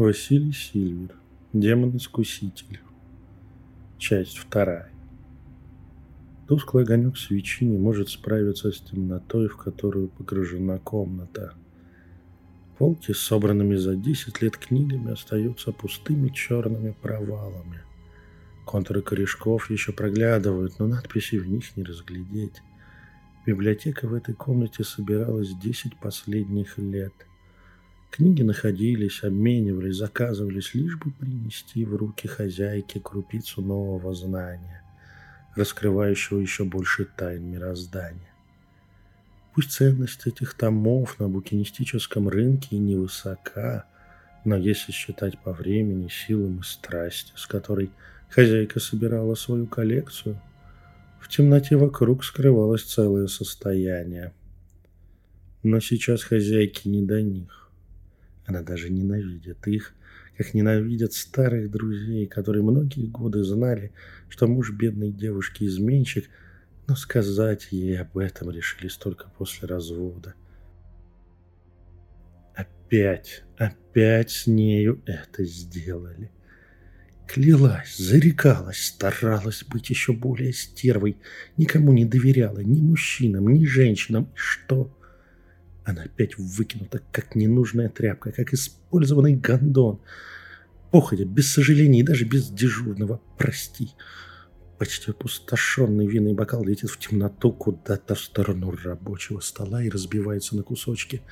Василий Сильвер. Демон-искуситель. Часть вторая. Тусклый огонек свечи не может справиться с темнотой, в которую погружена комната. Полки собранными за десять лет книгами остаются пустыми черными провалами. Контуры корешков еще проглядывают, но надписи в них не разглядеть. Библиотека в этой комнате собиралась десять последних лет – Книги находились, обменивались, заказывались, лишь бы принести в руки хозяйки крупицу нового знания, раскрывающего еще больше тайн мироздания. Пусть ценность этих томов на букинистическом рынке невысока, но если считать по времени, силам и страсти, с которой хозяйка собирала свою коллекцию, в темноте вокруг скрывалось целое состояние. Но сейчас хозяйки не до них. Она даже ненавидит их, как ненавидят старых друзей, которые многие годы знали, что муж бедной девушки изменщик, но сказать ей об этом решились только после развода. Опять, опять с нею это сделали. Клялась, зарекалась, старалась быть еще более стервой, никому не доверяла, ни мужчинам, ни женщинам. И что? Она опять выкинута, как ненужная тряпка, как использованный гондон. Походя, без сожалений и даже без дежурного «прости». Почти опустошенный винный бокал летит в темноту куда-то в сторону рабочего стола и разбивается на кусочки.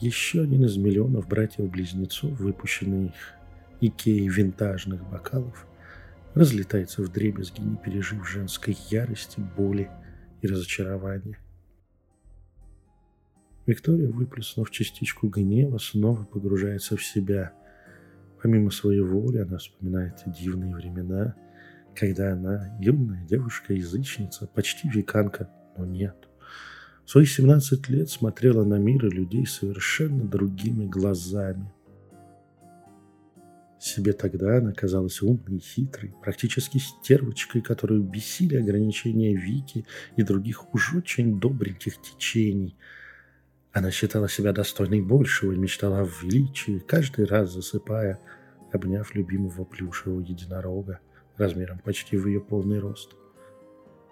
Еще один из миллионов братьев-близнецов, выпущенный их Икеей винтажных бокалов, разлетается в дребезги, не пережив женской ярости, боли и разочарования. Виктория, выплеснув частичку гнева, снова погружается в себя. Помимо своей воли, она вспоминает дивные времена, когда она, юная девушка-язычница, почти веканка, но нет. В свои 17 лет смотрела на мир и людей совершенно другими глазами. Себе тогда она казалась умной и хитрой, практически стервочкой, которую бесили ограничения Вики и других уж очень добреньких течений – она считала себя достойной большего и мечтала о величии, каждый раз засыпая, обняв любимого плюшевого единорога размером почти в ее полный рост.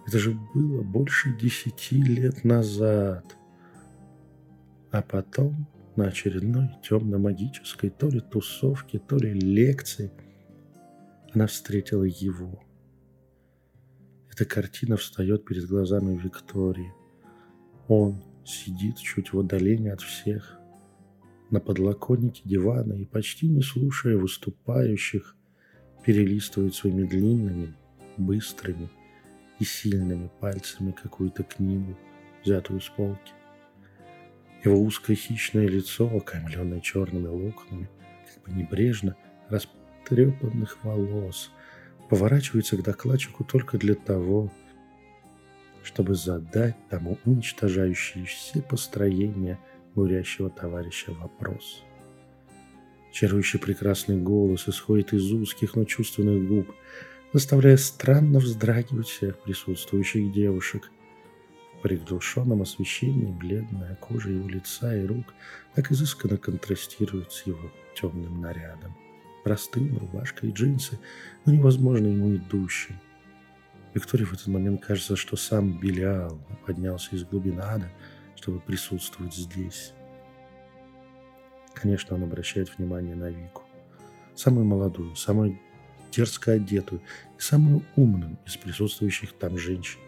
Это же было больше десяти лет назад. А потом на очередной темно-магической то ли тусовке, то ли лекции она встретила его. Эта картина встает перед глазами Виктории. Он, сидит чуть в отдалении от всех, на подлокотнике дивана и, почти не слушая выступающих, перелистывает своими длинными, быстрыми и сильными пальцами какую-то книгу, взятую с полки. Его узкое хищное лицо, окаймленное черными локонами, как бы небрежно растрепанных волос, поворачивается к докладчику только для того, чтобы задать тому уничтожающий все построения бурящего товарища вопрос. Чарующий прекрасный голос исходит из узких, но чувственных губ, заставляя странно вздрагивать всех присутствующих девушек. В приглушенном освещении бледная кожа его лица и рук так изысканно контрастирует с его темным нарядом. Простым, рубашка и джинсы, но невозможно ему идущим – Виктории в этот момент кажется, что сам Белиал поднялся из глубины ада, чтобы присутствовать здесь. Конечно, он обращает внимание на Вику. Самую молодую, самую дерзко одетую и самую умную из присутствующих там женщин.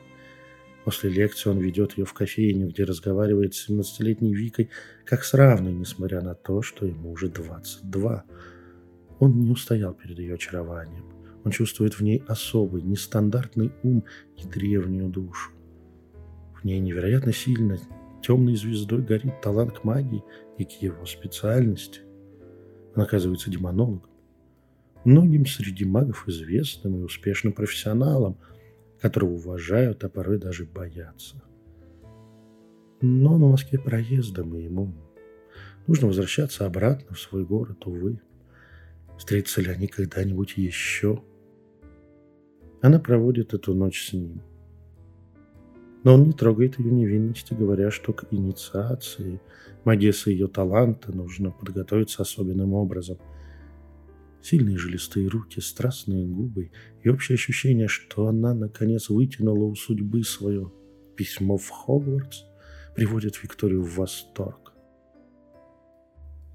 После лекции он ведет ее в кофейню, где разговаривает с 17-летней Викой как с равной, несмотря на то, что ему уже 22. Он не устоял перед ее очарованием. Он чувствует в ней особый, нестандартный ум и древнюю душу. В ней невероятно сильно темной звездой горит талант к магии и к его специальности. Он оказывается демонологом. Многим среди магов известным и успешным профессионалом, которого уважают, а порой даже боятся. Но на Москве проездом, и ему нужно возвращаться обратно в свой город, увы. Встретятся ли они когда-нибудь еще? Она проводит эту ночь с ним. Но он не трогает ее невинности, говоря, что к инициации Магесса ее таланта нужно подготовиться особенным образом. Сильные жилистые руки, страстные губы и общее ощущение, что она, наконец, вытянула у судьбы свое письмо в Хогвартс, приводит Викторию в восторг.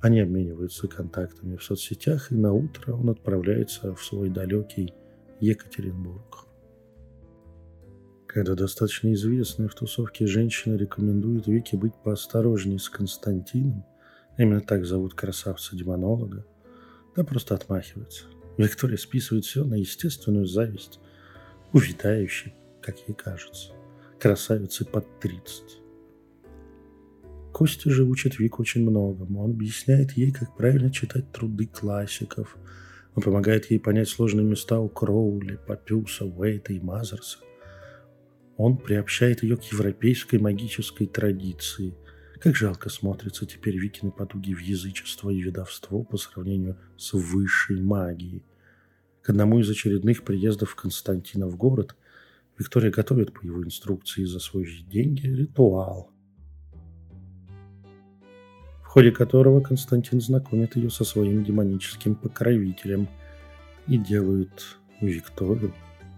Они обмениваются контактами в соцсетях, и на утро он отправляется в свой далекий Екатеринбург. Когда достаточно известная в тусовке женщина рекомендует Вике быть поосторожней с Константином, именно так зовут красавца-демонолога, да просто отмахивается. Виктория списывает все на естественную зависть, увядающей, как ей кажется, красавицы под 30. Костя же учит Вику очень многому. Он объясняет ей, как правильно читать труды классиков. Он помогает ей понять сложные места у Кроули, Папюса, Уэйта и Мазерса. Он приобщает ее к европейской магической традиции. Как жалко смотрятся теперь Викины потуги в язычество и ведовство по сравнению с высшей магией. К одному из очередных приездов Константина в город Виктория готовит по его инструкции за свои деньги ритуал – ходе которого Константин знакомит ее со своим демоническим покровителем и делает Викторию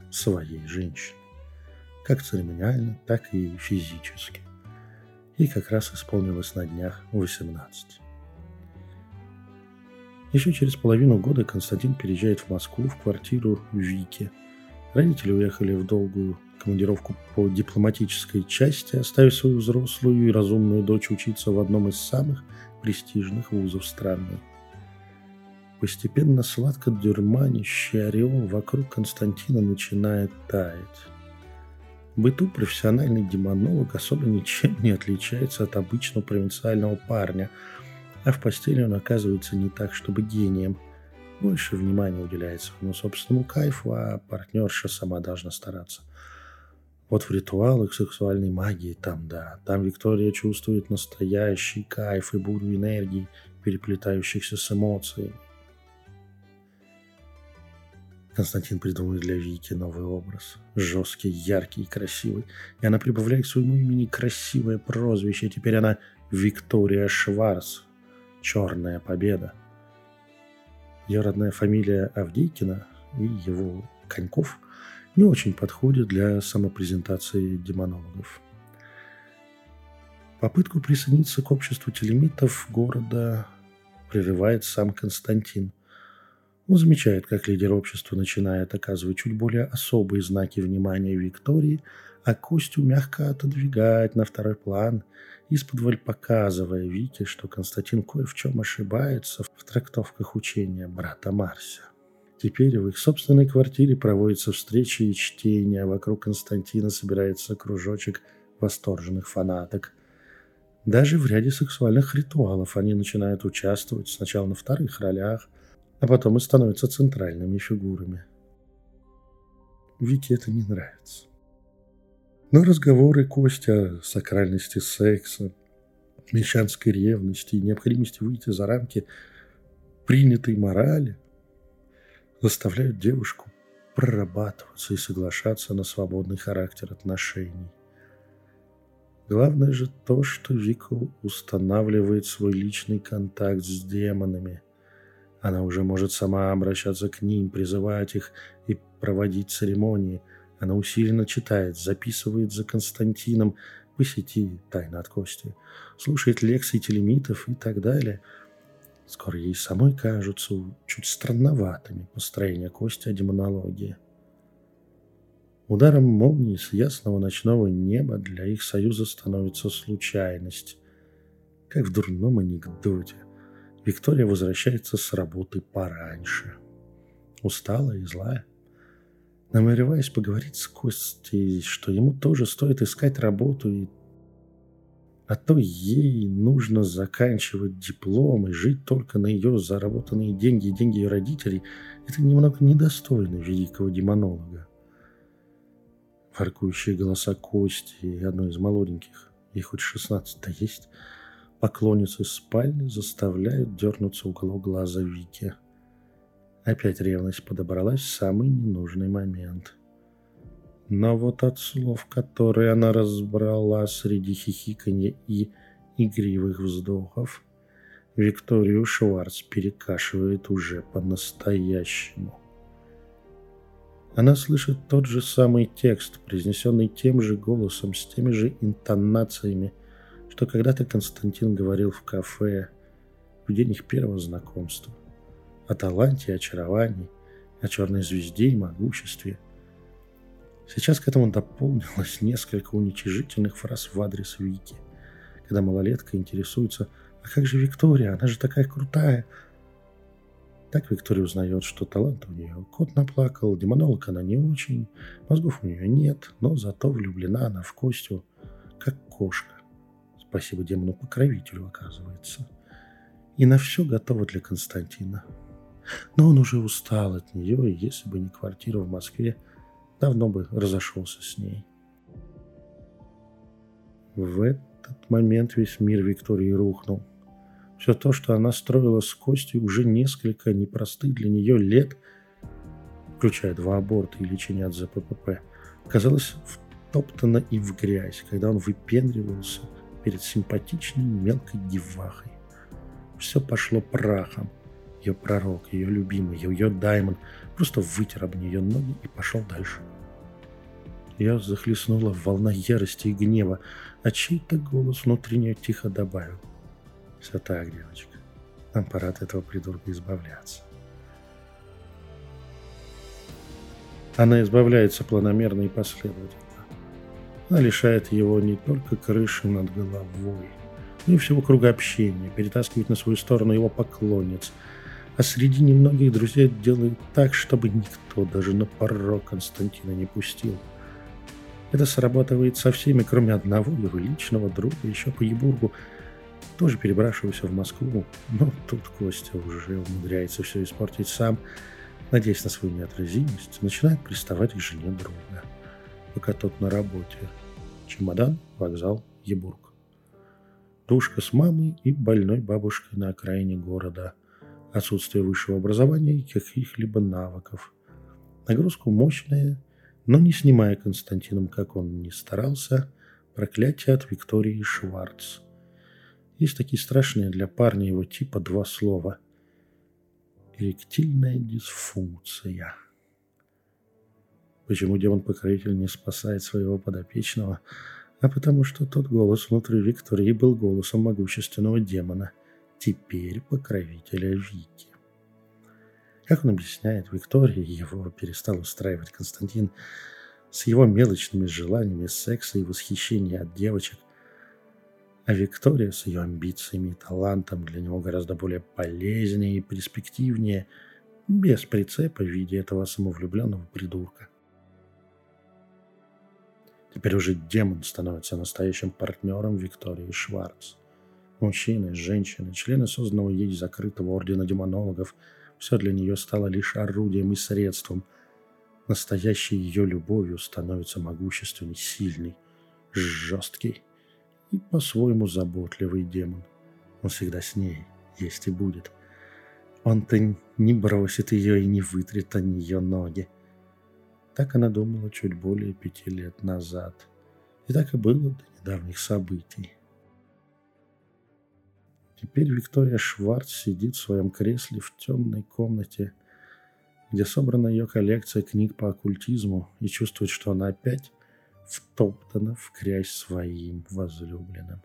своей женщиной. Как церемониально, так и физически. И как раз исполнилось на днях 18. Еще через половину года Константин переезжает в Москву в квартиру Вики. Родители уехали в долгую командировку по дипломатической части, оставив свою взрослую и разумную дочь учиться в одном из самых престижных вузов страны. Постепенно сладко дурманящий ореол вокруг Константина начинает таять. В быту профессиональный демонолог особо ничем не отличается от обычного провинциального парня, а в постели он оказывается не так, чтобы гением. Больше внимания уделяет своему собственному кайфу, а партнерша сама должна стараться. Вот в ритуалах сексуальной магии там, да, там Виктория чувствует настоящий кайф и бурю энергии, переплетающихся с эмоциями. Константин придумывает для Вики новый образ. Жесткий, яркий и красивый. И она прибавляет к своему имени красивое прозвище. Теперь она Виктория Шварц. Черная победа. Ее родная фамилия Авдейкина и его Коньков – не очень подходит для самопрезентации демонологов. Попытку присоединиться к обществу телемитов города прерывает сам Константин. Он замечает, как лидер общества начинает оказывать чуть более особые знаки внимания Виктории, а Костю мягко отодвигает на второй план, из-под показывая Вике, что Константин кое в чем ошибается в трактовках учения брата Марся. Теперь в их собственной квартире проводятся встречи и чтения. Вокруг Константина собирается кружочек восторженных фанаток. Даже в ряде сексуальных ритуалов они начинают участвовать сначала на вторых ролях, а потом и становятся центральными фигурами. Вике это не нравится. Но разговоры Кости о сакральности секса, мещанской ревности и необходимости выйти за рамки принятой морали – заставляют девушку прорабатываться и соглашаться на свободный характер отношений. Главное же то, что Вика устанавливает свой личный контакт с демонами. Она уже может сама обращаться к ним, призывать их и проводить церемонии. Она усиленно читает, записывает за Константином по сети «Тайна от Кости», слушает лекции телемитов и так далее – Скоро ей самой кажутся чуть странноватыми построения кости о демонологии. Ударом молнии с ясного ночного неба для их союза становится случайность. Как в дурном анекдоте. Виктория возвращается с работы пораньше. Усталая и злая. Намереваясь поговорить с Костей, что ему тоже стоит искать работу и а то ей нужно заканчивать диплом и жить только на ее заработанные деньги и деньги ее родителей. Это немного недостойно великого демонолога. Фаркующие голоса Кости и одной из молоденьких, ей хоть 16-то есть, поклонницы спальни заставляют дернуться уголок глаза Вики. Опять ревность подобралась в самый ненужный момент. Но вот от слов, которые она разбрала среди хихиканья и игривых вздохов, Викторию Шварц перекашивает уже по-настоящему. Она слышит тот же самый текст, произнесенный тем же голосом, с теми же интонациями, что когда-то Константин говорил в кафе в день их первого знакомства. О таланте очаровании, о черной звезде и могуществе. Сейчас к этому дополнилось несколько уничижительных фраз в адрес Вики, когда малолетка интересуется «А как же Виктория? Она же такая крутая!» Так Виктория узнает, что талант у нее. Кот наплакал, демонолог она не очень, мозгов у нее нет, но зато влюблена она в Костю, как кошка. Спасибо демону-покровителю, оказывается. И на все готово для Константина. Но он уже устал от нее, и если бы не квартира в Москве, давно бы разошелся с ней. В этот момент весь мир Виктории рухнул. Все то, что она строила с Костей уже несколько непростых для нее лет, включая два аборта и лечение от ЗППП, оказалось втоптано и в грязь, когда он выпендривался перед симпатичной мелкой девахой. Все пошло прахом. Ее пророк, ее любимый, ее даймон просто вытер об нее ноги и пошел дальше. Я захлестнула волна ярости и гнева, а чей-то голос внутри нее тихо добавил. Все так, девочка. Нам пора от этого придурка избавляться. Она избавляется планомерно и последовательно. Она лишает его не только крыши над головой, но и всего круга общения, перетаскивает на свою сторону его поклонниц, а среди немногих друзей делает так, чтобы никто даже на порог Константина не пустил. Это срабатывает со всеми, кроме одного его личного друга, еще по Ебургу, тоже перебравшегося в Москву, но тут Костя уже умудряется все испортить сам, надеясь на свою неотразимость, начинает приставать к жене друга, пока тот на работе. Чемодан, вокзал, Ебург. Душка с мамой и больной бабушкой на окраине города. Отсутствие высшего образования и каких-либо навыков. Нагрузку мощная, но не снимая Константином, как он ни старался, проклятие от Виктории Шварц – есть такие страшные для парня его типа два слова. Эректильная дисфункция. Почему демон-покровитель не спасает своего подопечного? А потому что тот голос внутри Виктории был голосом могущественного демона, теперь покровителя Вики. Как он объясняет, Виктория его перестал устраивать Константин с его мелочными желаниями секса и восхищения от девочек, а Виктория с ее амбициями и талантом для него гораздо более полезнее и перспективнее, без прицепа в виде этого самовлюбленного придурка. Теперь уже демон становится настоящим партнером Виктории Шварц. Мужчины, женщины, члены созданного ей закрытого ордена демонологов – все для нее стало лишь орудием и средством. Настоящей ее любовью становится могущественный, сильный, жесткий и по-своему заботливый демон. Он всегда с ней, есть и будет. Он-то не бросит ее и не вытрет о нее ноги. Так она думала чуть более пяти лет назад. И так и было до недавних событий. Теперь Виктория Шварц сидит в своем кресле в темной комнате, где собрана ее коллекция книг по оккультизму и чувствует, что она опять втоптана в грязь своим возлюбленным.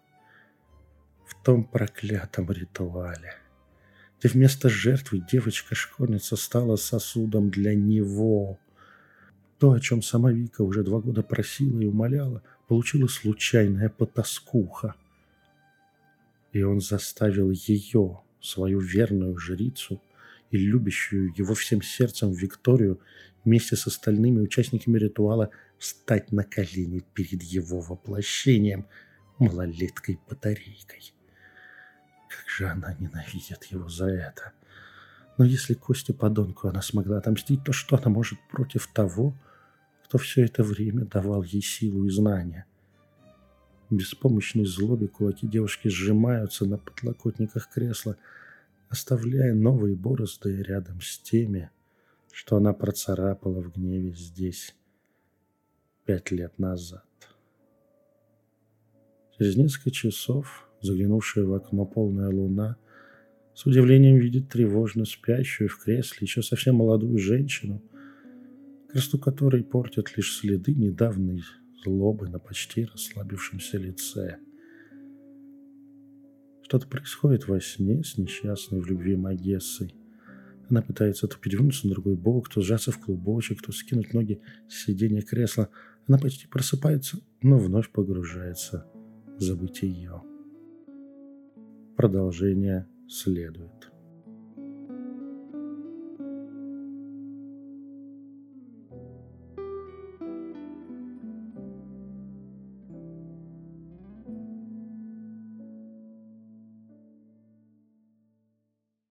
В том проклятом ритуале, где вместо жертвы девочка-школьница стала сосудом для него. То, о чем сама Вика уже два года просила и умоляла, получила случайная потаскуха. И он заставил ее, свою верную жрицу и любящую его всем сердцем Викторию, вместе с остальными участниками ритуала – встать на колени перед его воплощением, малолеткой-батарейкой. Как же она ненавидит его за это. Но если Костю подонку она смогла отомстить, то что она может против того, кто все это время давал ей силу и знания? Беспомощной злобе кулаки девушки сжимаются на подлокотниках кресла, оставляя новые борозды рядом с теми, что она процарапала в гневе здесь пять лет назад. Через несколько часов заглянувшая в окно полная луна с удивлением видит тревожно спящую в кресле еще совсем молодую женщину, красоту которой портят лишь следы недавней злобы на почти расслабившемся лице. Что-то происходит во сне с несчастной в любви Магессой. Она пытается то перевернуться на другой бок, то сжаться в клубочек, то скинуть ноги с сиденья кресла. Она почти просыпается, но вновь погружается в забытие. Продолжение следует.